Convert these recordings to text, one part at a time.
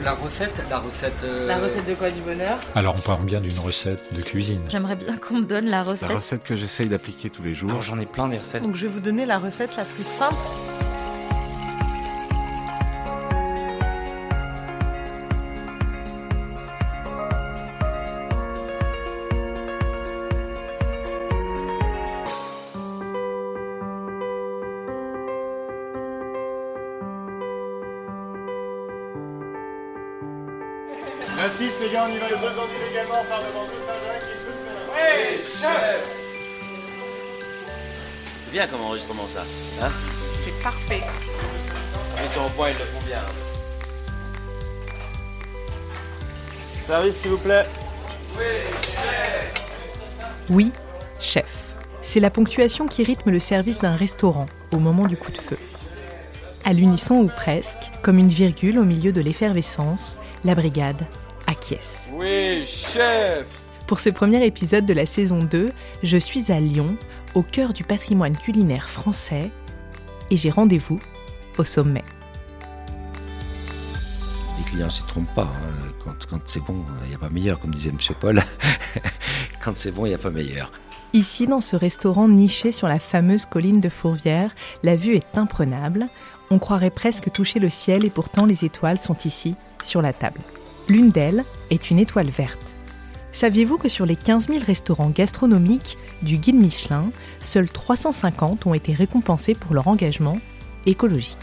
La recette, la recette. euh, La recette de quoi du bonheur? Alors on parle bien d'une recette de cuisine. J'aimerais bien qu'on me donne la La recette. recette que j'essaye d'appliquer tous les jours. Alors j'en ai plein des recettes. Donc je vais vous donner la recette la plus simple. J'insiste les gars, on y va. Présenté également par le bandeau Saint-Jacques qui pousse C'est bien comme enregistrement ça. Hein? C'est parfait. Ils sont au point, ils le font bien. Service s'il vous plaît. Oui, chef. C'est la ponctuation qui rythme le service d'un restaurant au moment du coup de feu. À l'unisson ou presque, comme une virgule au milieu de l'effervescence, la brigade Oui, chef. Pour ce premier épisode de la saison 2, je suis à Lyon, au cœur du patrimoine culinaire français, et j'ai rendez-vous au sommet. Les clients ne se trompent pas. hein. Quand, quand c'est bon, il n'y a pas meilleur, comme disait M. Paul. quand c'est bon, il n'y a pas meilleur. Ici, dans ce restaurant niché sur la fameuse colline de Fourvière, la vue est imprenable. On croirait presque toucher le ciel et pourtant les étoiles sont ici, sur la table. L'une d'elles est une étoile verte. Saviez-vous que sur les 15 000 restaurants gastronomiques du guide Michelin, seuls 350 ont été récompensés pour leur engagement écologique?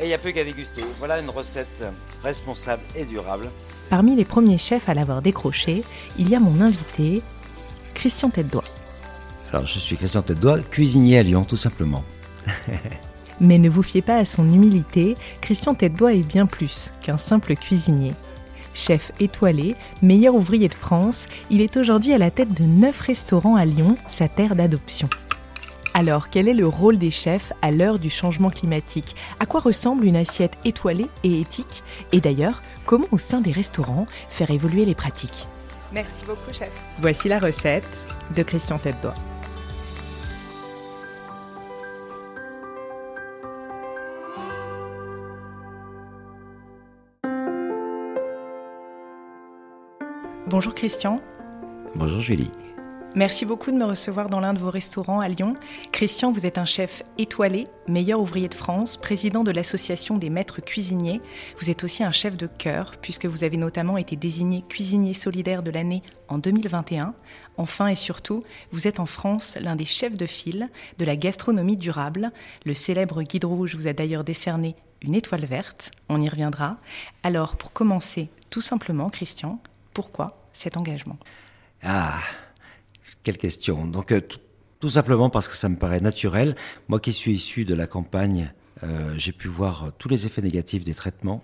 Et il n'y a plus qu'à déguster. Voilà une recette responsable et durable. Parmi les premiers chefs à l'avoir décroché, il y a mon invité, Christian Tête-Doigt. Alors, je suis Christian Tête-Doigt, cuisinier à Lyon, tout simplement. Mais ne vous fiez pas à son humilité, Christian Tête-Doigt est bien plus qu'un simple cuisinier. Chef étoilé, meilleur ouvrier de France, il est aujourd'hui à la tête de 9 restaurants à Lyon, sa terre d'adoption. Alors, quel est le rôle des chefs à l'heure du changement climatique? À quoi ressemble une assiette étoilée et éthique? Et d'ailleurs, comment au sein des restaurants faire évoluer les pratiques? Merci beaucoup, chef. Voici la recette de Christian Tête-Doigt. Bonjour Christian. Bonjour Julie. Merci beaucoup de me recevoir dans l'un de vos restaurants à Lyon. Christian, vous êtes un chef étoilé, meilleur ouvrier de France, président de l'association des maîtres cuisiniers. Vous êtes aussi un chef de cœur, puisque vous avez notamment été désigné cuisinier solidaire de l'année en 2021. Enfin et surtout, vous êtes en France l'un des chefs de file de la gastronomie durable. Le célèbre Guide Rouge vous a d'ailleurs décerné une étoile verte. On y reviendra. Alors, pour commencer, tout simplement, Christian, pourquoi cet engagement? Ah, quelle question. Donc, euh, tout, simplement parce que ça me paraît naturel. Moi qui suis issu de la campagne, euh, j'ai pu voir tous les effets négatifs des traitements,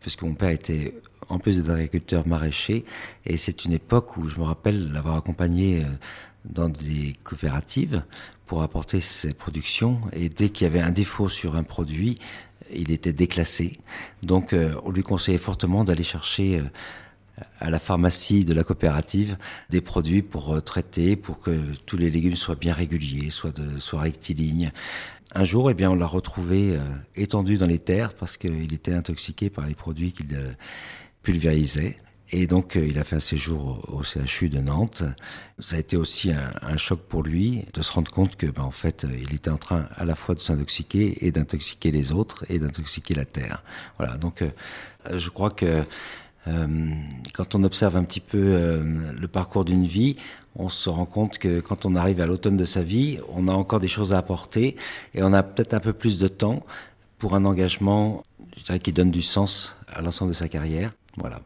parce que mon père était, en plus d'être agriculteur, maraîcher, et c'est une époque où je me rappelle l'avoir accompagné euh, dans des coopératives pour apporter ses productions, et dès qu'il y avait un défaut sur un produit, il était déclassé. Donc, euh, on lui conseillait fortement d'aller chercher... euh, à la pharmacie de la coopérative des produits pour euh, traiter, pour que tous les légumes soient bien réguliers, soient, rectilignes. Un jour, eh bien, on l'a retrouvé euh, étendu dans les terres parce qu'il était intoxiqué par les produits qu'il euh, pulvérisait. Et donc, il a fait un séjour au, CHU de Nantes. Ça a été aussi un, choc pour lui de se rendre compte que, ben, en fait, il était en train à la fois de s'intoxiquer et d'intoxiquer les autres et d'intoxiquer la terre. Voilà. Donc, je crois que quand on observe un petit peu euh, le parcours d'une vie, on se rend compte que quand on arrive à l'automne de sa vie, on a encore des choses à apporter et on a peut-être un peu plus de temps pour un engagement, qui donne du sens à l'ensemble de sa carrière. Voilà.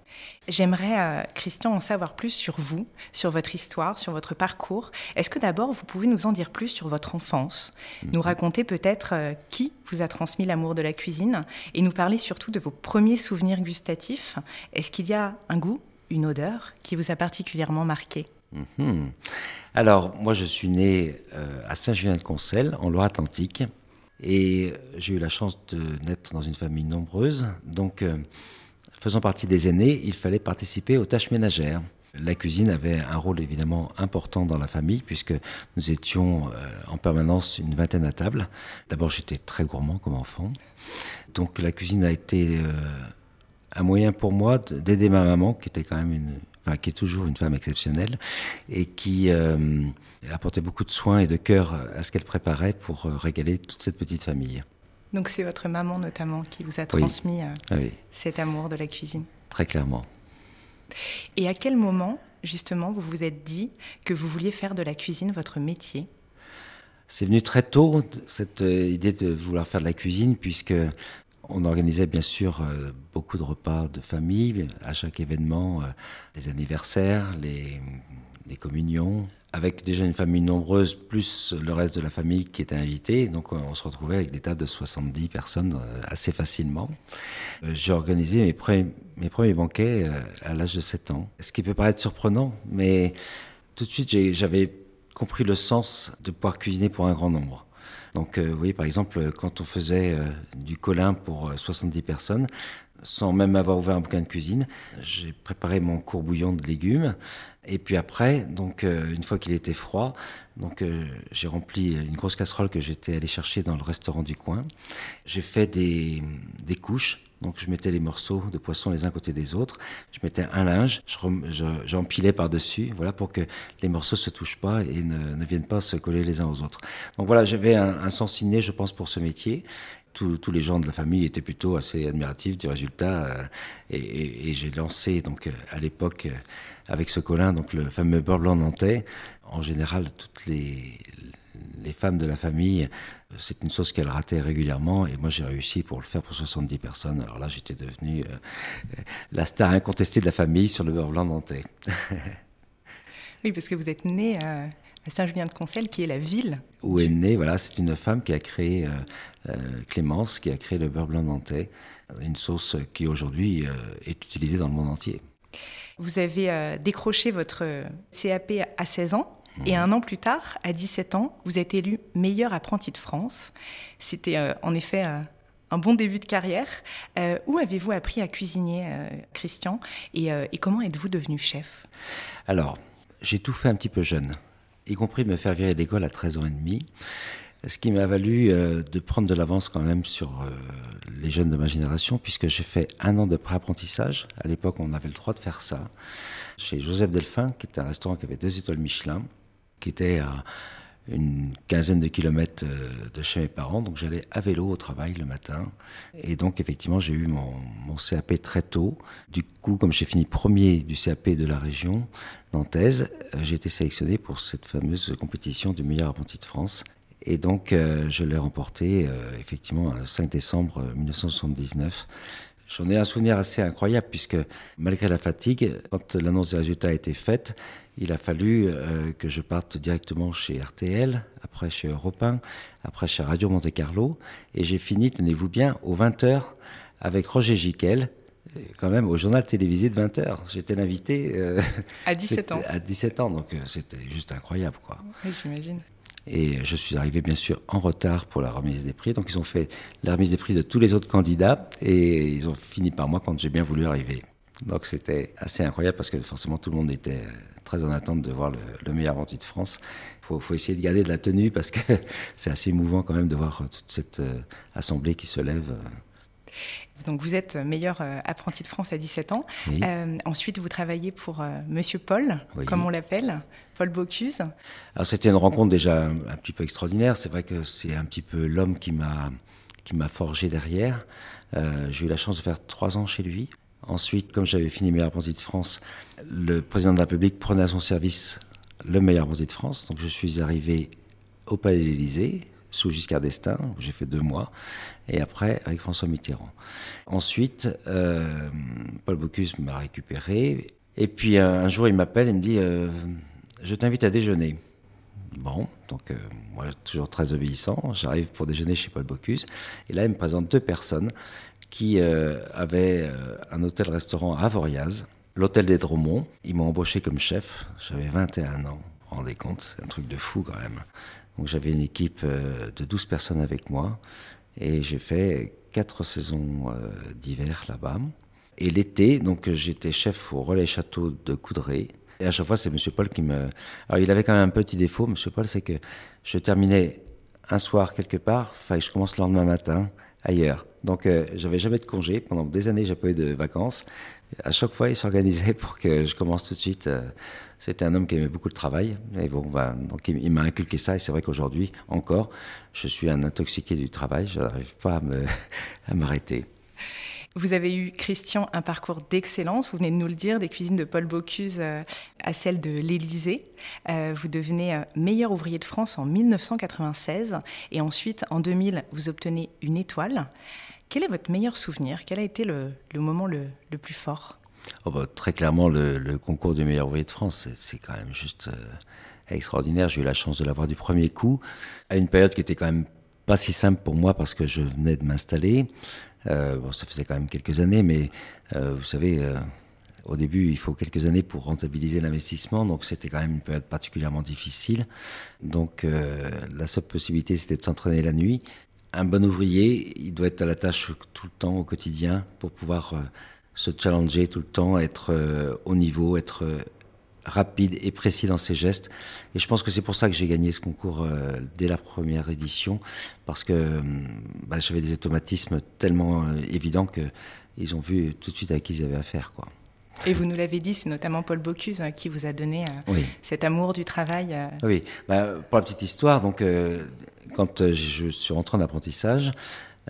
J'aimerais, euh, Christian, en savoir plus sur vous, sur votre histoire, sur votre parcours. Est-ce que d'abord, vous pouvez nous en dire plus sur votre enfance Nous raconter peut-être euh, qui vous a transmis l'amour de la cuisine et nous parler surtout de vos premiers souvenirs gustatifs? Est-ce qu'il y a un goût, une odeur qui vous a particulièrement marqué? Mhm. Alors, moi, je suis né euh, à Saint-Julien-de-Concelles, en Loire-Atlantique, et j'ai eu la chance de naître dans une famille nombreuse. Donc, faisant partie des aînés, il fallait participer aux tâches ménagères. La cuisine avait un rôle évidemment important dans la famille puisque nous étions euh, en permanence une vingtaine à table. D'abord, j'étais très gourmand comme enfant. Donc, la cuisine a été euh, un moyen pour moi de- d'aider ma maman, qui était quand même une, enfin, qui est toujours une femme exceptionnelle et qui euh, apportait beaucoup de soins et de cœur à ce qu'elle préparait pour régaler toute cette petite famille. Donc c'est votre maman notamment qui vous a Oui. transmis euh, Ah Oui, cet amour de la cuisine. très clairement. Et à quel moment, justement, vous vous êtes dit que vous vouliez faire de la cuisine votre métier? C'est venu très tôt, cette euh, idée de vouloir faire de la cuisine, puisque on organisait bien sûr euh, beaucoup de repas de famille à chaque événement, les anniversaires, les, les communions, avec déjà une famille nombreuse, plus le reste de la famille qui était invité. Donc euh, on se retrouvait avec des tables de 70 personnes euh, assez facilement. Euh, J'ai organisé mes, pre- mes premiers banquets à l'âge de 7 ans. Ce qui peut paraître surprenant, mais tout de suite j'avais compris le sens de pouvoir cuisiner pour un grand nombre. Donc, euh, vous voyez, par exemple, quand on faisait euh, du colin pour euh, 70 personnes, sans même avoir ouvert un bouquin de cuisine, j'ai préparé mon courbouillon de légumes. Et puis après, donc, euh, une fois qu'il était froid, donc, euh, j'ai rempli une grosse casserole que j'étais allé chercher dans le restaurant du coin. J'ai fait des, des couches. Donc, je mettais les morceaux de poisson les uns côté des autres. Je mettais un linge, j'empilais par-dessus, voilà, pour que les morceaux se touchent pas et ne, ne viennent pas se coller les uns aux autres. Donc voilà, j'avais un, sens inné, je pense, pour ce métier. Tous, tous les gens de la famille étaient plutôt assez admiratifs du résultat. euh, et j'ai lancé, donc, euh, à l'époque, euh, avec ce colin, donc le fameux beurre blanc nantais. En général, toutes les, les femmes de la famille, c'est une sauce qu'elles rataient régulièrement. Et moi, j'ai réussi pour le faire pour 70 personnes. Alors là, j'étais devenu euh, la star incontestée de la famille sur le beurre blanc nantais. Oui, parce que vous êtes né à Saint-Julien-de-Concelles, qui est la ville. où est née, voilà, c'est une femme qui a créé, euh, euh, Clémence, qui a créé le beurre blanc nantais, une sauce qui aujourd'hui euh, est utilisée dans le monde entier. Vous avez décroché votre CAP à 16 ans. Et un an plus tard, à 17 ans, vous êtes élu meilleur apprenti de France. C'était euh, en effet euh, un bon début de carrière. Euh, où avez-vous appris à cuisiner, Christian? Et, comment êtes-vous devenu chef? Alors, j'ai tout fait un petit peu jeune, y compris me faire virer d'école à 13 ans et demi, ce qui m'a valu de prendre de l'avance quand même sur les jeunes de ma génération, puisque j'ai fait un an de pré-apprentissage. À l'époque, on avait le droit de faire ça, chez Joseph Delphin, qui était un restaurant qui avait deux étoiles Michelin, qui était à une quinzaine de kilomètres euh, de chez mes parents, donc j'allais à vélo au travail le matin. Et donc effectivement, j'ai eu mon, CAP très tôt. Du coup, comme j'ai fini premier du CAP de la région nantaise, euh, j'ai été sélectionné pour cette fameuse compétition du meilleur apprenti de France. Et donc, euh, je l'ai remporté effectivement le 5 décembre euh, 1979. J'en ai un souvenir assez incroyable puisque malgré la fatigue, quand l'annonce des résultats a été faite, il a fallu euh, que je parte directement chez RTL, après chez Europe 1, après chez Radio Monte Carlo, et j'ai fini, tenez-vous bien, aux 20h avec Roger Giquel, quand même au journal télévisé de 20h. J'étais l'invité euh, À 17 c'était ans, à 17 ans, donc euh, c'était juste incroyable quoi. oui, j'imagine. Et je suis arrivé bien sûr en retard pour la remise des prix. Donc ils ont fait la remise des prix de tous les autres candidats et ils ont fini par moi quand j'ai bien voulu arriver. Donc c'était assez incroyable parce que forcément tout le monde était euh, très en attente de voir le, le meilleur apprenti de France. Il faut, essayer de garder de la tenue parce que c'est assez émouvant quand même de voir euh, toute cette euh, assemblée qui se lève. Donc vous êtes meilleur euh, apprenti de France à 17 ans. Oui. Euh, ensuite, vous travaillez pour euh, Monsieur Paul, Oui. comme on l'appelle, Paul Bocuse. Alors c'était une rencontre déjà un, un petit peu extraordinaire. C'est vrai que c'est un petit peu l'homme qui m'a qui m'a forgé derrière. Euh, j'ai eu la chance de faire trois ans chez lui. Ensuite, comme j'avais fini meilleur apprenti de France, le président de la République prenait à son service le meilleur apprenti de France. Donc je suis arrivé au Palais de l'Élysée. Sous Giscard d'Estaing, où j'ai fait deux mois, et après avec François Mitterrand. Ensuite, euh, Paul Bocuse m'a récupéré, et puis un jour il m'appelle et me dit euh, Je t'invite à déjeuner. Bon, donc euh, moi toujours très obéissant, j'arrive pour déjeuner chez Paul Bocuse, et là il me présente deux personnes qui avaient un hôtel-restaurant à Avoriaz, l'hôtel des Dromont. Ils m'ont embauché comme chef, j'avais 21 ans, rendez compte, c'est un truc de fou quand même. Donc j'avais une équipe euh, de 12 personnes avec moi et j'ai fait quatre saisons euh, d'hiver là-bas. Et l'été, donc j'étais chef au relais château de Coudray. Et à chaque fois, c'est Monsieur Paul qui me. Alors, il avait quand même un petit défaut, Monsieur Paul, c'est que je terminais un soir quelque part, enfin, je commence le lendemain matin ailleurs. Donc, euh, j'avais jamais de congé. Pendant des années, j'ai pas eu de vacances. À chaque fois, il s'organisait pour que je commence tout de suite. Euh, c'était un homme qui aimait beaucoup le travail. Et bon, ben, donc, il, m'a inculqué ça. Et c'est vrai qu'aujourd'hui, encore, je suis un intoxiqué du travail. Je n'arrive pas à m'arrêter. Vous avez eu, Christian, un parcours d'excellence, vous venez de nous le dire, des cuisines de Paul Bocuse euh, à celles de l'Élysée. Euh, vous devenez euh, meilleur ouvrier de France en 1996 et ensuite, en 2000, vous obtenez une étoile. Quel est votre meilleur souvenir? Quel a été le, moment le, plus fort? Oh bah, Très clairement, le, concours du meilleur ouvrier de France, c'est quand même juste extraordinaire. J'ai eu la chance de l'avoir du premier coup, à une période qui était quand même pas si simple pour moi parce que je venais de m'installer. Euh, bon, ça faisait quand même quelques années, mais euh, vous savez, euh, au début, il faut quelques années pour rentabiliser l'investissement, donc c'était quand même une période particulièrement difficile. Donc la seule possibilité, c'était de s'entraîner la nuit. Un bon ouvrier, il doit être à la tâche tout le temps, au quotidien, pour pouvoir se challenger tout le temps, être au niveau, être rapide et précis dans ses gestes. Et je pense que c'est pour ça que j'ai gagné ce concours euh, dès la première édition, parce que euh, bah, j'avais des automatismes tellement euh, évidents qu'ils ont vu tout de suite à qui ils avaient affaire. Quoi. Et vous nous l'avez dit, c'est notamment Paul Bocuse hein, qui vous a donné cet amour du travail. Oui, bah, pour la petite histoire, donc, quand je suis rentré en apprentissage,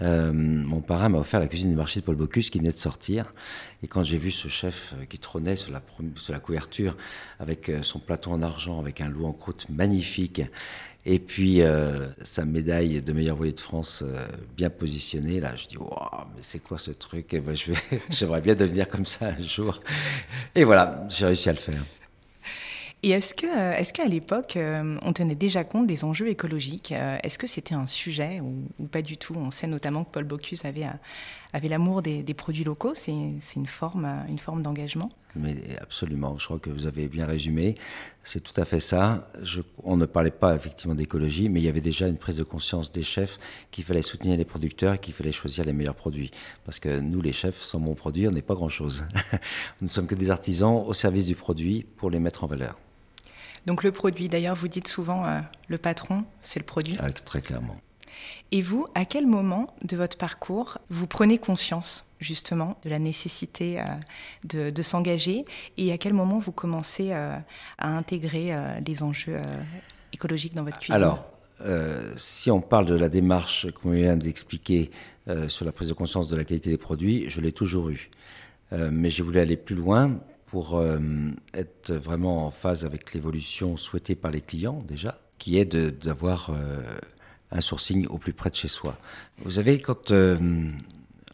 euh, mon parrain m'a offert la cuisine du marché de Paul Bocuse qui venait de sortir. Et quand j'ai vu ce chef euh, qui trônait sur la, couverture avec euh, son plateau en argent, avec un loup en croûte magnifique, et puis sa médaille de meilleur voyer de France bien positionnée, là, je dis waouh, mais c'est quoi ce truc? Ben, J'aimerais bien devenir comme ça un jour. Et voilà, j'ai réussi à le faire. Et est-ce que, euh, est-ce qu'à l'époque, euh, on tenait déjà compte des enjeux écologiques euh, Est-ce que c'était un sujet ou, pas du tout? On sait notamment que Paul Bocuse avait, l'amour des, produits locaux. C'est, une forme, une forme d'engagement? Mais absolument. Je crois que vous avez bien résumé. C'est tout à fait ça. on ne parlait pas effectivement d'écologie, mais il y avait déjà une prise de conscience des chefs qu'il fallait soutenir les producteurs, qu'il fallait choisir les meilleurs produits. Parce que nous, les chefs, sans bons produits, on n'est pas grand-chose. nous ne sommes que des artisans au service du produit pour les mettre en valeur. Donc le produit, d'ailleurs, vous dites souvent, euh, le patron, c'est le produit. Ah, très clairement. Et vous, à quel moment de votre parcours vous prenez conscience justement de la nécessité euh, de, s'engager et à quel moment vous commencez euh, à intégrer les enjeux écologiques dans votre cuisine? Alors, si on parle de la démarche qu'on vient d'expliquer sur la prise de conscience de la qualité des produits, je l'ai toujours eu. mais j'ai voulu aller plus loin pour euh, être vraiment en phase avec l'évolution souhaitée par les clients déjà, qui est d'avoir euh, un sourcing au plus près de chez soi. Vous savez, quand euh,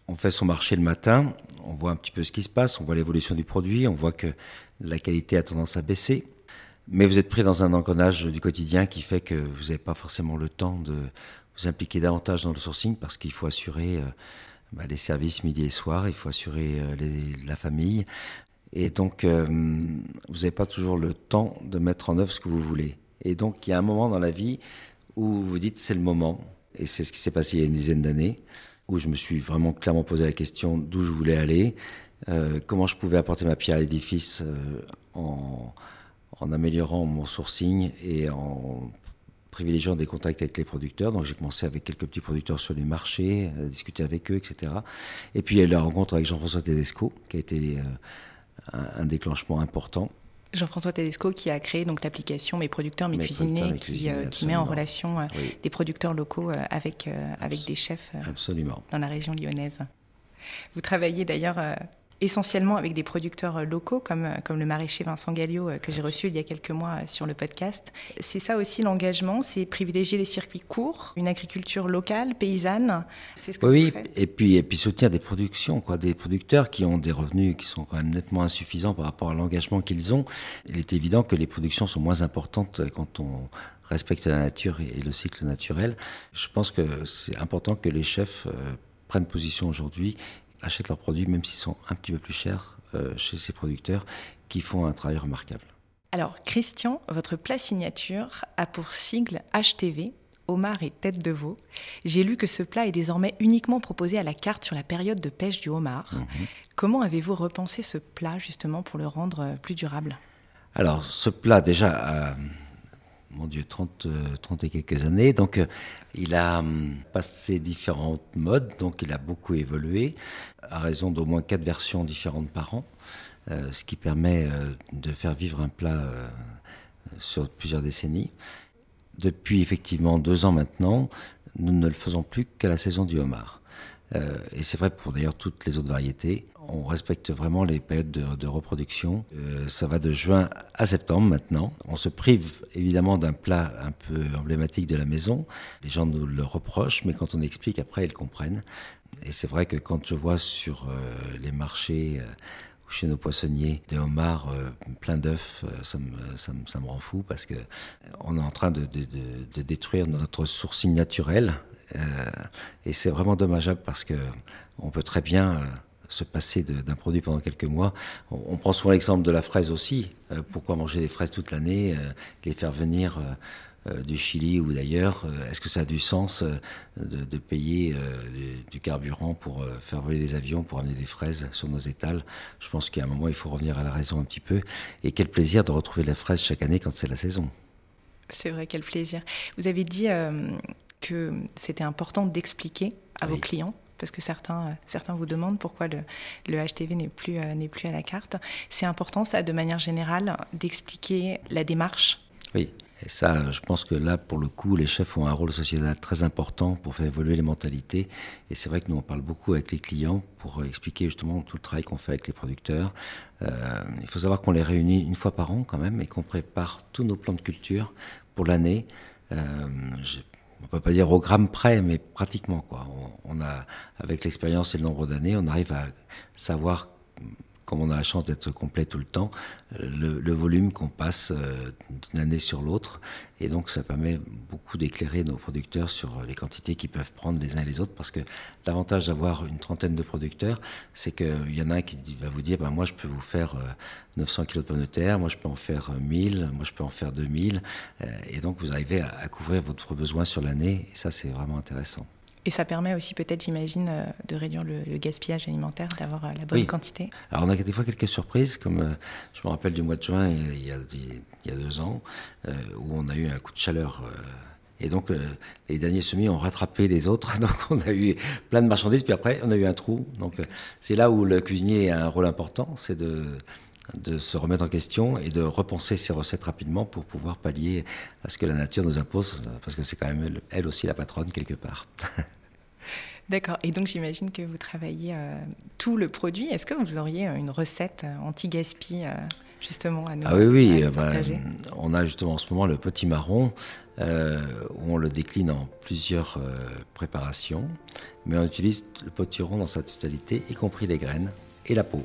on fait son marché le matin, on voit un petit peu ce qui se passe, on voit l'évolution du produit, on voit que la qualité a tendance à baisser, mais vous êtes pris dans un engrenage du quotidien qui fait que vous n'avez pas forcément le temps de vous impliquer davantage dans le sourcing parce qu'il faut assurer bah, les services midi et soir, il faut assurer la famille, et donc, euh, vous n'avez pas toujours le temps de mettre en œuvre ce que vous voulez. Et donc, il y a un moment dans la vie où vous dites c'est le moment. Et c'est ce qui s'est passé il y a une dizaine d'années, où je me suis vraiment clairement posé la question d'où je voulais aller, euh, comment je pouvais apporter ma pierre à l'édifice euh, en, en, améliorant mon sourcing et en privilégiant des contacts avec les producteurs. Donc j'ai commencé avec quelques petits producteurs sur les marchés, à discuter avec eux, etc. Et puis il y a eu la rencontre avec Jean-François Tedesco, qui a été un, déclenchement important. Jean-François Tedesco qui a créé donc l'application Mes producteurs, mes, cuisiniers, qui, euh, qui, met en relation euh, des producteurs locaux euh, avec, avec des chefs absolument. dans la région lyonnaise. Vous travaillez d'ailleurs essentiellement avec des producteurs locaux comme, comme le maraîcher Vincent Galliot que j'ai reçu il y a quelques mois sur le podcast. C'est ça aussi l'engagement, c'est privilégier les circuits courts, une agriculture locale, paysanne. C'est ce que oui, vous faites. et puis et puis soutenir des productions, quoi, des producteurs qui ont des revenus qui sont quand même nettement insuffisants par rapport à l'engagement qu'ils ont. Il est évident que les productions sont moins importantes quand on respecte la nature et le cycle naturel. Je pense que c'est important que les chefs euh, prennent position aujourd'hui, achètent leurs produits, même s'ils sont un petit peu plus chers euh, chez ces producteurs qui font un travail remarquable. Alors, Christian, votre plat signature a pour sigle HTV, homard et tête de veau. J'ai lu que ce plat est désormais uniquement proposé à la carte sur la période de pêche du homard. Mhm. Comment avez-vous repensé ce plat justement pour le rendre euh, plus durable? Alors, ce plat, déjà, a, mon Dieu, 30, euh, 30 et quelques années. Donc, euh, il a hum, passé différentes modes, donc il a beaucoup évolué, à raison d'au moins quatre versions différentes par an, euh, ce qui permet de faire vivre un plat sur plusieurs décennies. Depuis effectivement deux ans maintenant, nous ne le faisons plus qu'à la saison du homard. Et c'est vrai pour d'ailleurs toutes les autres variétés. On respecte vraiment les périodes de, reproduction. Euh, ça va de juin à septembre maintenant. On se prive évidemment d'un plat un peu emblématique de la maison. Les gens nous le reprochent, mais quand on explique après, ils comprennent. Et c'est vrai que quand je vois sur euh, les marchés euh, chez nos poissonniers des homards euh, plein d'œufs, euh, ça, me, ça, me, ça me rend fou parce que on est en train de, de, de, détruire notre sourcing naturel. Et c'est vraiment dommageable parce que on peut très bien se passer d'un produit pendant quelques mois. On, on prend souvent l'exemple de la fraise aussi. Euh, pourquoi manger des fraises toute l'année, euh, les faire venir euh, du Chili ou d'ailleurs Est-ce que ça a du sens de, de payer du, du carburant pour faire voler des avions, pour amener des fraises sur nos étals? Je pense qu'à un moment, il faut revenir à la raison un petit peu. Et quel plaisir de retrouver la fraise chaque année quand c'est la saison. C'est vrai, quel plaisir. Vous avez dit que c'était important d'expliquer à vos clients, parce que certains, euh, certains vous demandent pourquoi le, HTV n'est plus, euh, n'est plus à la carte. C'est important, ça, de manière générale, d'expliquer la démarche? Oui. Et ça, je pense que là, pour le coup, les chefs ont un rôle sociétal très important pour faire évoluer les mentalités. Et c'est vrai que nous, on parle beaucoup avec les clients pour expliquer justement tout le travail qu'on fait avec les producteurs. Euh, il faut savoir qu'on les réunit une fois par an quand même et qu'on prépare tous nos plans de culture pour l'année. Euh, on peut pas dire au gramme près, mais pratiquement quoi. On, on a, avec l'expérience et le nombre d'années, on arrive à savoir comme on a la chance d'être complet tout le temps, euh, le, volume qu'on passe euh, d'une année sur l'autre. Et donc, ça permet beaucoup d'éclairer nos producteurs sur les quantités qu'ils peuvent prendre les uns et les autres. Parce que l'avantage d'avoir une trentaine de producteurs, c'est qu'il y en a un qui va vous dire, ben, moi, je peux vous faire euh, 900 kilos de pommes de terre, moi, je peux en faire euh, 1000, moi, je peux en faire 2000. Euh, et donc, vous arrivez à, à couvrir votre besoin sur l'année. Et ça, c'est vraiment intéressant. Et ça permet aussi, peut-être, j'imagine, euh, de réduire le, le gaspillage alimentaire, d'avoir euh, la bonne Oui. quantité. Alors on a des fois quelques surprises, comme euh, je me rappelle du mois de juin il y a, il y a deux ans, où on a eu un coup de chaleur. et donc euh, les derniers semis ont rattrapé les autres, donc on a eu plein de marchandises, puis après on a eu un trou. Donc euh, c'est là où le cuisinier a un rôle important, c'est de de se remettre en question et de repenser ses recettes rapidement pour pouvoir pallier à ce que la nature nous impose, euh, parce que c'est quand même elle, elle aussi la patronne quelque part. D'accord. Et donc, j'imagine que vous travaillez euh, tout le produit. Est-ce que vous auriez euh, une recette anti-gaspi, euh, justement, à nous, Ah oui, oui, nous ben, on a justement en ce moment le petit marron, euh, où on le décline en plusieurs préparations, mais on utilise le potiron dans sa totalité, y compris les graines et la peau.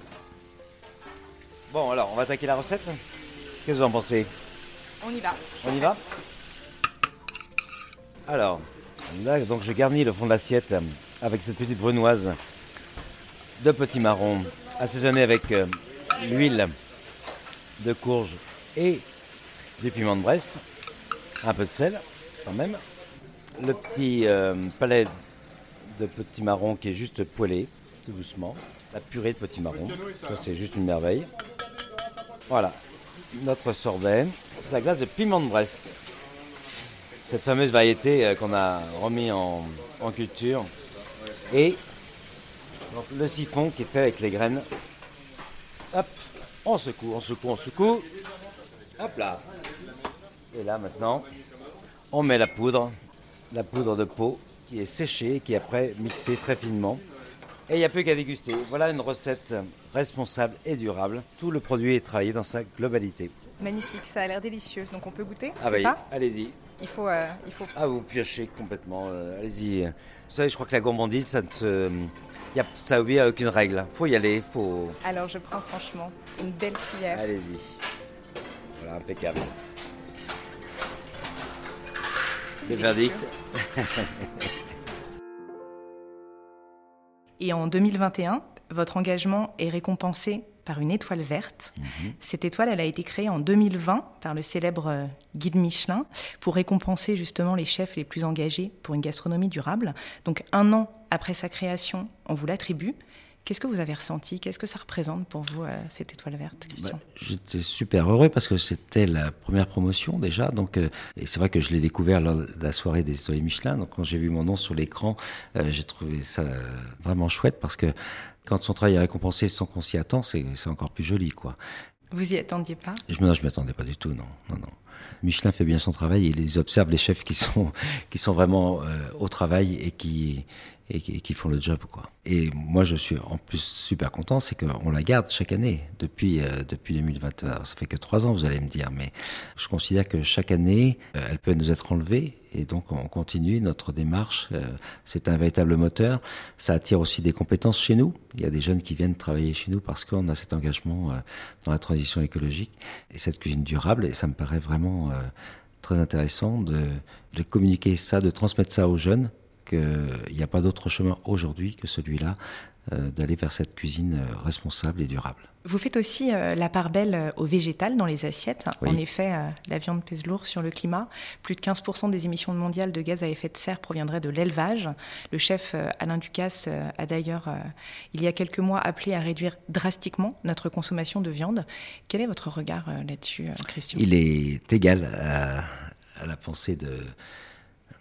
Bon, alors, on va attaquer la recette Qu'est-ce que vous en pensez On y va. On y va Alors, là, donc je garnis le fond de l'assiette avec cette petite brunoise de petits marrons assaisonnée avec euh, l'huile de courge et du piment de Bresse, un peu de sel quand même, le petit euh, palais de petits marrons qui est juste poêlé, tout doucement, la purée de petits marrons, ça c'est juste une merveille. Voilà, notre sorbet, c'est la glace de piment de Bresse cette fameuse variété euh, qu'on a remis en, culture. Et le siphon qui est fait avec les graines. Hop, on secoue, on secoue, on secoue. Hop là. Et là maintenant, on met la poudre, la poudre de peau qui est séchée, qui est après mixée très finement Et il n'y a plus qu'à déguster. Voilà une recette responsable et durable. Tout le produit est travaillé dans sa globalité. Magnifique, ça a l'air délicieux. Donc on peut goûter Ah bah, ça? allez-y. il faut, euh, il faut. Ah, vous piochez complètement. euh, allez-y. Vous savez, je crois que la gourmandise, ça ne se... y a, ça obéit à aucune règle. faut y aller, faut... Alors je prends franchement une belle cuillère. Allez-y. Voilà, impeccable. C'est le verdict. Et en 2021, votre engagement est récompensé par une étoile verte. Mhm. Cette étoile, elle a été créée en 2020 par le célèbre euh, guide Michelin pour récompenser justement les chefs les plus engagés pour une gastronomie durable. Donc un an après sa création, on vous l'attribue. Qu'est-ce que vous avez ressenti? Qu'est-ce que ça représente pour vous, euh, cette étoile verte, Christian? Bah, J'étais super heureux parce que c'était la première promotion déjà. Donc, euh, et c'est vrai que je l'ai découvert lors de la soirée des étoiles Michelin. Donc, quand j'ai vu mon nom sur l'écran, euh, j'ai trouvé ça vraiment chouette parce que quand son travail est récompensé sans qu'on s'y attend, c'est encore plus joli, quoi. Vous y attendiez pas? Je, non, je m'y attendais pas du tout, non, non, non. Michelin fait bien son travail il observe les chefs qui sont, qui sont vraiment euh, au travail et qui, et, qui- font le job, quoi. Et moi, je suis en plus super content, c'est qu'on la garde chaque année depuis, euh, depuis 2020. Alors, ça fait que trois ans, vous allez me dire, mais je considère que chaque année, euh, elle peut nous être enlevée et donc on continue notre démarche. Euh, c'est un véritable moteur. Ça attire aussi des compétences chez nous. Il y a des jeunes qui viennent travailler chez nous parce qu'on a cet engagement euh, dans la transition écologique et cette cuisine durable. Et ça me paraît vraiment très intéressant de, de communiquer ça, de transmettre ça aux jeunes qu'il n'y a pas d'autre chemin aujourd'hui que celui-là euh, d'aller vers cette cuisine euh, responsable et durable. Vous faites aussi euh, la part belle au végétal dans les assiettes. Oui. En effet, la viande pèse lourd sur le climat. Plus de 15% des émissions mondiales de gaz à effet de serre proviendraient de l'élevage. Le chef Alain Ducasse a d'ailleurs, il y a quelques mois, appelé à réduire drastiquement notre consommation de viande. Quel est votre regard là-dessus, Christian? Il est égal à, à la pensée de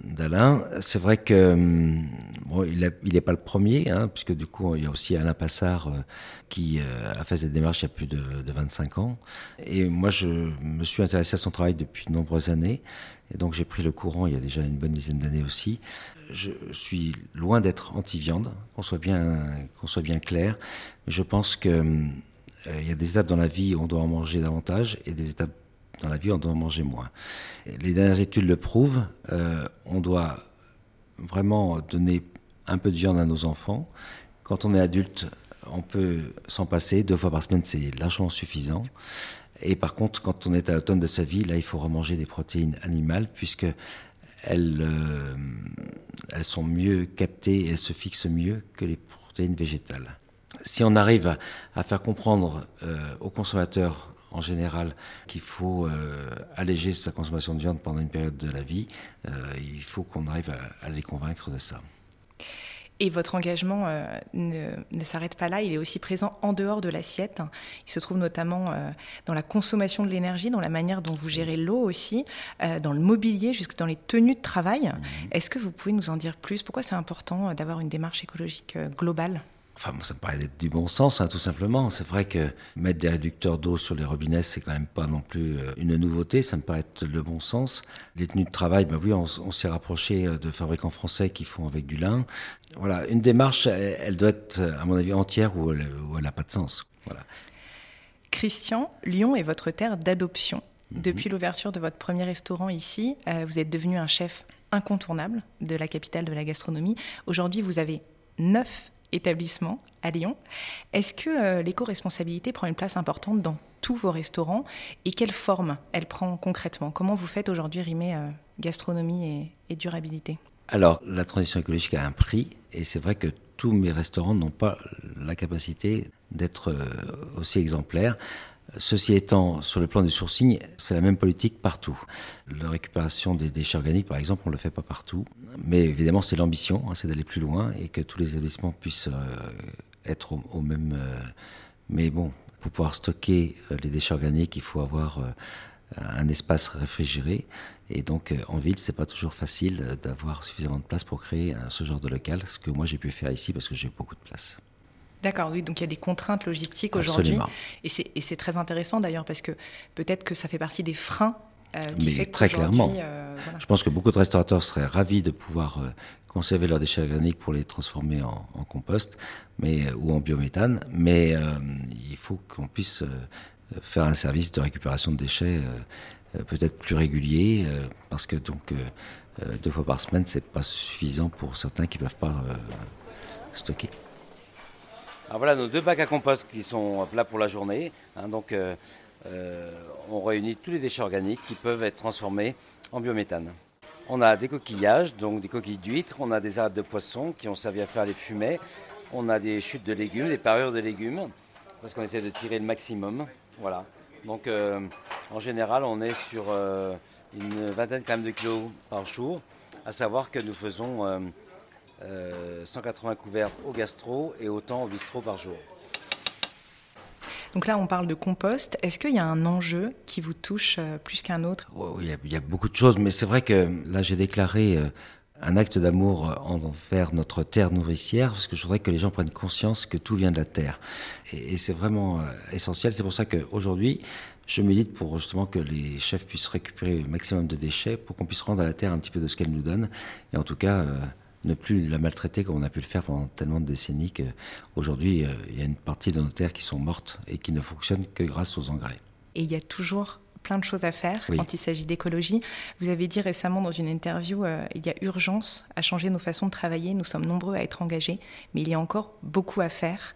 d'Alain. C'est vrai que hum, bon, il n'est pas le premier, hein, puisque du coup il y a aussi Alain Passard euh, qui euh, a fait cette démarche il y a plus de, de 25 ans. Et moi je me suis intéressé à son travail depuis de nombreuses années, et donc j'ai pris le courant il y a déjà une bonne dizaine d'années aussi. Je suis loin d'être anti-viande, qu'on soit bien soit bien clair, mais je pense que hum, euh, il y a des étapes dans la vie où on doit en manger davantage et des étapes dans la vie, on doit manger moins. Les dernières études le prouvent. euh, on doit vraiment donner un peu de viande à nos enfants. Quand on est adulte, on peut s'en passer. Deux fois par semaine, c'est largement suffisant. Et par contre, quand on est à l'automne de sa vie, là, il faut remanger des protéines animales puisque elles, euh, sont mieux captées et elles se fixent mieux que les protéines végétales. Si on arrive à, à faire comprendre euh, aux consommateurs en général qu'il faut euh, alléger sa consommation de viande pendant une période de la vie, euh, il faut qu'on arrive à, à les convaincre de ça. Et votre engagement euh, ne, ne s'arrête pas là, il est aussi présent en dehors de l'assiette. Il se trouve notamment dans la consommation de l'énergie, dans la manière dont vous gérez l'eau aussi, dans le mobilier, jusque dans les tenues de travail. Est-ce que vous pouvez nous en dire plus? Pourquoi c'est important d'avoir une démarche écologique globale? Enfin, moi, ça me paraît être du bon sens, hein, tout simplement. C'est vrai que mettre des réducteurs d'eau sur les robinets, c'est quand même pas non plus euh, une nouveauté. Ça me paraît être le bon sens. Les tenues de travail, ben oui, on, s'est rapproché euh, de fabricants français qui font avec du lin. Voilà, une démarche, elle, elle doit être, euh, à mon avis, entière ou elle, n'a pas de sens. Voilà. Christian, Lyon est votre terre d'adoption. Mhm. Depuis l'ouverture de votre premier restaurant ici, euh, vous êtes devenu un chef incontournable de la capitale de la gastronomie. Aujourd'hui, vous avez neuf établissements à Lyon. Est-ce que euh, l'éco-responsabilité prend une place importante dans tous vos restaurants et quelle forme elle prend concrètement? Comment vous faites aujourd'hui rimer euh, gastronomie et, durabilité? Alors, la transition écologique a un prix, et c'est vrai que tous mes restaurants n'ont pas la capacité d'être euh, aussi exemplaires. Ceci étant, sur le plan du sourcing, c'est la même politique partout. La récupération des déchets organiques, par exemple, on ne le fait pas partout. Mais évidemment, c'est l'ambition, hein, c'est d'aller plus loin et que tous les établissements puissent euh, être au, même... euh, mais bon, pour pouvoir stocker euh, les déchets organiques, il faut avoir un espace réfrigéré. Et donc, en ville, c'est pas toujours facile d'avoir suffisamment de place pour créer ce genre de local, ce que moi j'ai pu faire ici parce que j'ai beaucoup de place. D'accord, oui, donc il y a des contraintes logistiques aujourd'hui. Absolument. Et c'est très intéressant d'ailleurs parce que peut-être que ça fait partie des freins qui Mais fait très clairement. euh, voilà. Je pense que beaucoup de restaurateurs seraient ravis de pouvoir euh, conserver leurs déchets organiques pour les transformer en, en compost mais, euh, ou en biométhane, mais euh, il faut qu'on puisse euh, faire un service de récupération de déchets euh, euh, peut-être plus régulier, euh, parce que donc euh, euh, deux fois par semaine, c'est pas suffisant pour certains qui peuvent pas euh, stocker. Alors voilà nos deux bacs à compost qui sont là pour la journée. hein, donc euh, euh, on réunit tous les déchets organiques qui peuvent être transformés en biométhane. On a des coquillages, donc des coquilles d'huîtres, on a des arêtes de poissons qui ont servi à faire les fumets, on a des chutes de légumes, des parures de légumes, parce qu'on essaie de tirer le maximum. Voilà. Donc euh, en général, on est sur une vingtaine quand même de kilos par jour, à savoir que nous faisons euh, euh, 180 couverts au gastro et autant au bistrot par jour. Donc là, on parle de compost. Est-ce qu'il y a un enjeu qui vous touche euh, plus qu'un autre? Oui, Il y, a- il y a beaucoup de choses, mais c'est vrai que là, j'ai déclaré euh, un acte d'amour envers notre terre nourricière, parce que je voudrais que les gens prennent conscience que tout vient de la terre. Et, et c'est vraiment essentiel. C'est pour ça qu'aujourd'hui, je milite pour justement que les chefs puissent récupérer le maximum de déchets, pour qu'on puisse rendre à la terre un petit peu de ce qu'elle nous donne, et en tout cas euh, ne plus la maltraiter comme on a pu le faire pendant tellement de décennies qu'aujourd'hui, euh, il y a une partie de nos terres qui sont mortes et qui ne fonctionnent que grâce aux engrais. Et il y a toujours plein de choses à faire Oui. quand il s'agit d'écologie. Vous avez dit récemment dans une interview, euh, il y a urgence à changer nos façons de travailler. Nous sommes nombreux à être engagés, mais il y a encore beaucoup à faire.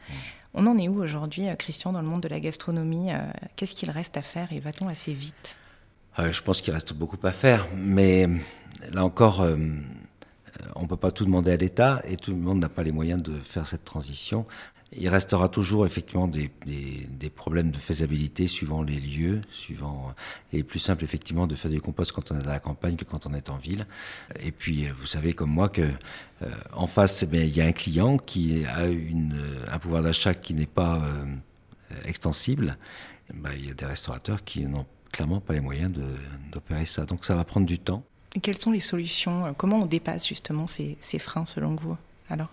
On en est où aujourd'hui, euh, Christian, dans le monde de la gastronomie Euh, Qu'est-ce qu'il reste à faire et va-t-on assez vite? Euh, je pense qu'il reste beaucoup à faire, mais là encore, on ne peut pas tout demander à l'État et tout le monde n'a pas les moyens de faire cette transition. Il restera toujours effectivement des, problèmes de faisabilité suivant les lieux, suivant. Il est plus simple effectivement de faire du compost quand on est à la campagne que quand on est en ville. Et puis, euh, vous savez comme moi que euh, en face, eh il y a un client qui a euh, un pouvoir d'achat qui n'est pas euh, euh, extensible. Eh ben, il y a des restaurateurs qui n'ont clairement pas les moyens d'opérer ça. Donc ça va prendre du temps. Quelles sont les solutions Euh, Comment on dépasse justement ces, freins selon vous Alors?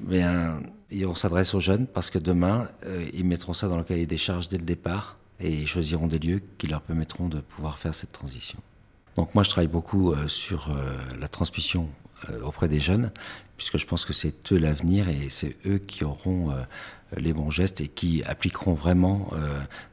Bien, on s'adresse aux jeunes parce que demain, euh, ils mettront ça dans le cahier des charges dès le départ et ils choisiront des lieux qui leur permettront de pouvoir faire cette transition. Donc moi, je travaille beaucoup euh, sur la transmission auprès des jeunes, puisque je pense que c'est eux l'avenir et c'est eux qui auront les bons gestes et qui appliqueront vraiment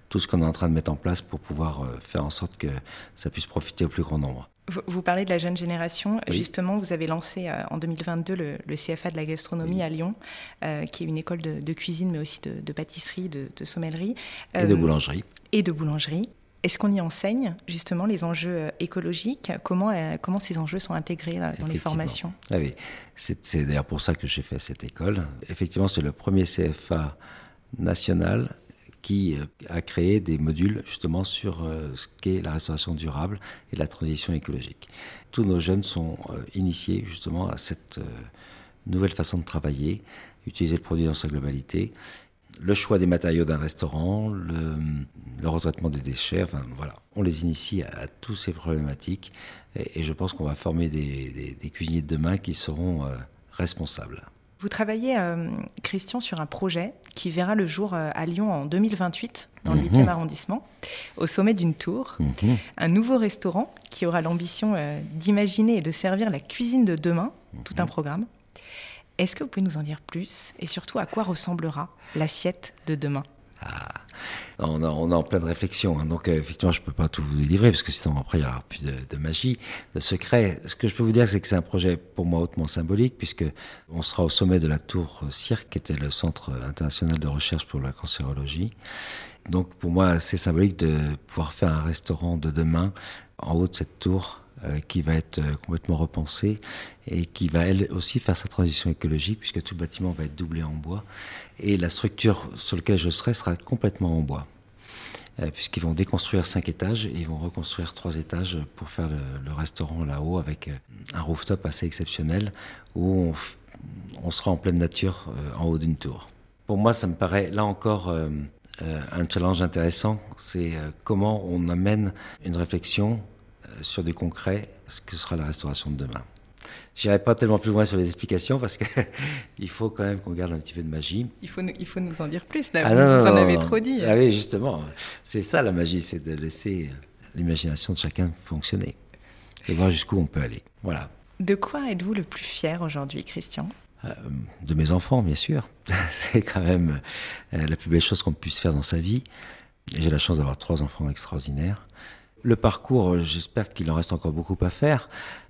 tout ce qu'on est en train de mettre en place pour pouvoir faire en sorte que ça puisse profiter au plus grand nombre. Vous, parlez de la jeune génération. Oui. Justement, vous avez lancé euh, en 2022 le, le CFA de la gastronomie Oui. à Lyon, euh, qui est une école de, de cuisine, mais aussi de, de pâtisserie, de, de sommellerie. Et de Euh, boulangerie. Et de boulangerie. Est-ce qu'on y enseigne justement les enjeux écologiques? Comment, comment ces enjeux sont intégrés dans les formations? Ah oui, c'est d'ailleurs pour ça que j'ai fait cette école. Effectivement, c'est le premier CFA national qui euh, a créé des modules justement sur euh, ce qu'est la restauration durable et la transition écologique. Tous nos jeunes sont euh, initiés justement à cette nouvelle façon de travailler, utiliser le produit dans sa globalité, le choix des matériaux d'un restaurant, le, retraitement des déchets, enfin voilà, on les initie à, toutes ces problématiques et, je pense qu'on va former des, cuisiniers de demain qui seront responsables. Vous travaillez, euh, Christian, sur un projet qui verra le jour euh, à Lyon en 2028, dans le Mhm. 8e arrondissement, au sommet d'une tour. Mhm. Un nouveau restaurant qui aura l'ambition euh, d'imaginer et de servir la cuisine de demain, tout un programme. Est-ce que vous pouvez nous en dire plus? Et surtout à quoi ressemblera l'assiette de demain? On, est- on est en pleine réflexion, hein, donc euh, effectivement je ne peux pas tout vous livrer parce que sinon après il n'y aura plus de, magie, de secret. Ce que je peux vous dire c'est que c'est un projet pour moi hautement symbolique puisque on sera au sommet de la tour Cirque qui était le centre international de recherche pour la cancérologie. Donc pour moi c'est symbolique de pouvoir faire un restaurant de demain en haut de cette tour qui va être euh, complètement repensée et qui va elle aussi faire sa transition écologique puisque tout le bâtiment va être doublé en bois et la structure sur laquelle je serai sera complètement en bois. Euh, puisqu'ils vont déconstruire cinq étages et ils vont reconstruire trois étages pour faire le, restaurant là-haut avec euh, un rooftop assez exceptionnel où on, sera en pleine nature euh, en haut d'une tour. Pour moi, ça me paraît là encore euh, euh, un challenge intéressant. C'est euh, comment on amène une réflexion euh, sur du concret, ce que sera la restauration de demain. J'irai pas tellement plus loin sur les explications parce que il faut quand même qu'on garde un petit peu de magie. il faut, nous, il faut nous en dire plus, là. Ah vous non, vous non, en avez trop dit. Ah oui, justement. C'est ça la magie, c'est de laisser l'imagination de chacun fonctionner et voir jusqu'où on peut aller. Voilà. De quoi êtes-vous le plus fier aujourd'hui, Christian? Euh, De mes enfants, bien sûr. C'est quand même euh, la plus belle chose qu'on puisse faire dans sa vie. J'ai la chance d'avoir trois enfants extraordinaires. Le parcours, j'espère qu'il en reste encore beaucoup à faire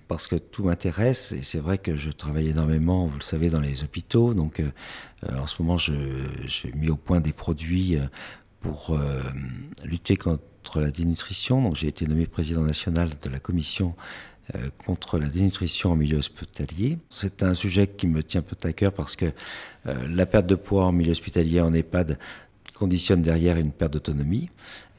parce que tout m'intéresse et c'est vrai que je travaille énormément, vous le savez, dans les hôpitaux. Donc euh, en ce moment, j'ai mis au point des produits pour lutter contre la dénutrition. Donc j'ai été nommé président national de la commission euh, contre la dénutrition en milieu hospitalier. C'est un sujet qui me tient peu à cœur parce que euh, la perte de poids en milieu hospitalier en EHPAD conditionne derrière une perte d'autonomie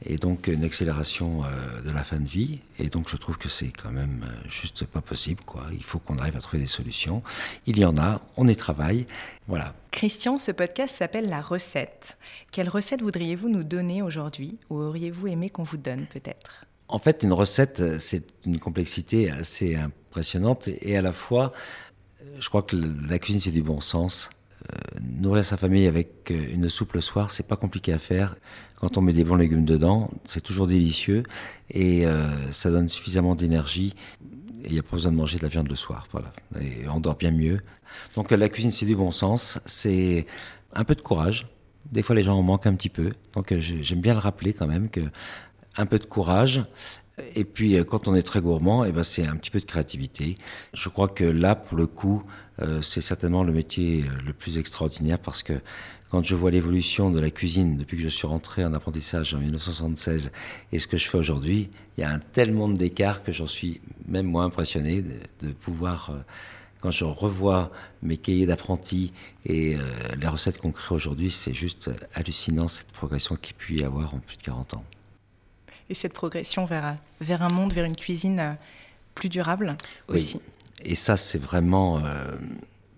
et donc une accélération euh, de la fin de vie. Et donc je trouve que c'est quand même juste pas possible. Quoi. Il faut qu'on arrive à trouver des solutions. Il y en a, on y travaille. Voilà. Christian, ce podcast s'appelle La recette. Quelle recette voudriez-vous nous donner aujourd'hui ou auriez-vous aimé qu'on vous donne peut-être? En fait, une recette, euh, c'est une complexité assez impressionnante et à la fois, euh, je crois que la cuisine, c'est du bon sens. Euh, nourrir sa famille avec une soupe le soir, c'est pas compliqué à faire. Quand on met des bons légumes dedans, c'est toujours délicieux et ça donne suffisamment d'énergie. Il n'y a pas besoin de manger de la viande le soir, voilà. Et on dort bien mieux. Donc la cuisine, c'est du bon sens. C'est un peu de courage. Des fois, les gens en manquent un petit peu. Donc j'aime bien le rappeler quand même que un peu de courage. Et puis, euh, quand on est très gourmand, eh ben, c'est un petit peu de créativité. Je crois que là, pour le coup, euh, c'est certainement le métier euh, le plus extraordinaire parce que quand je vois l'évolution de la cuisine depuis que je suis rentré en apprentissage en 1976 et ce que je fais aujourd'hui, il y a un tel monde d'écart que j'en suis même moins impressionné de, pouvoir, quand je revois mes cahiers d'apprentis et les recettes qu'on crée aujourd'hui, c'est juste hallucinant cette progression qu'il peut y avoir en plus de 40 ans et cette progression vers, vers un monde, vers une cuisine euh, plus durable aussi. Et ça, c'est vraiment, euh,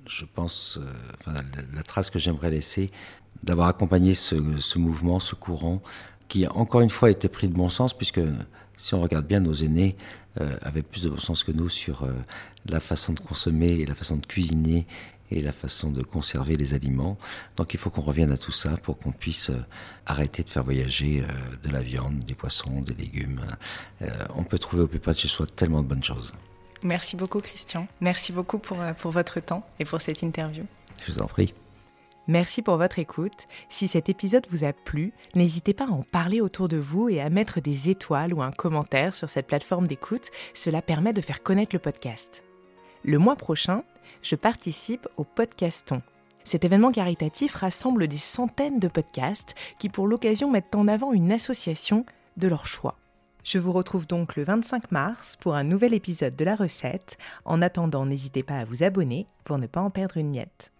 je pense, euh, la, trace que j'aimerais laisser, d'avoir accompagné ce, ce, mouvement, ce courant, qui encore une fois a été pris de bon sens, puisque si on regarde bien, nos aînés avaient plus de bon sens que nous sur la façon de consommer et la façon de cuisiner et la façon de conserver les aliments. Donc il faut qu'on revienne à tout ça pour qu'on puisse euh, arrêter de faire voyager euh, de la viande, des poissons, des légumes. Euh, on peut trouver au plus près de chez soi tellement de bonnes choses. Merci beaucoup Christian. Merci beaucoup pour, pour votre temps et pour cette interview. Je vous en prie. Merci pour votre écoute. Si cet épisode vous a plu, n'hésitez pas à en parler autour de vous et à mettre des étoiles ou un commentaire sur cette plateforme d'écoute. Cela permet de faire connaître le podcast. Le mois prochain, je participe au Podcaston. Cet événement caritatif rassemble des centaines de podcasts qui, pour l'occasion, mettent en avant une association de leur choix. Je vous retrouve donc le 25 mars pour un nouvel épisode de la recette. En attendant, n'hésitez pas à vous abonner pour ne pas en perdre une miette.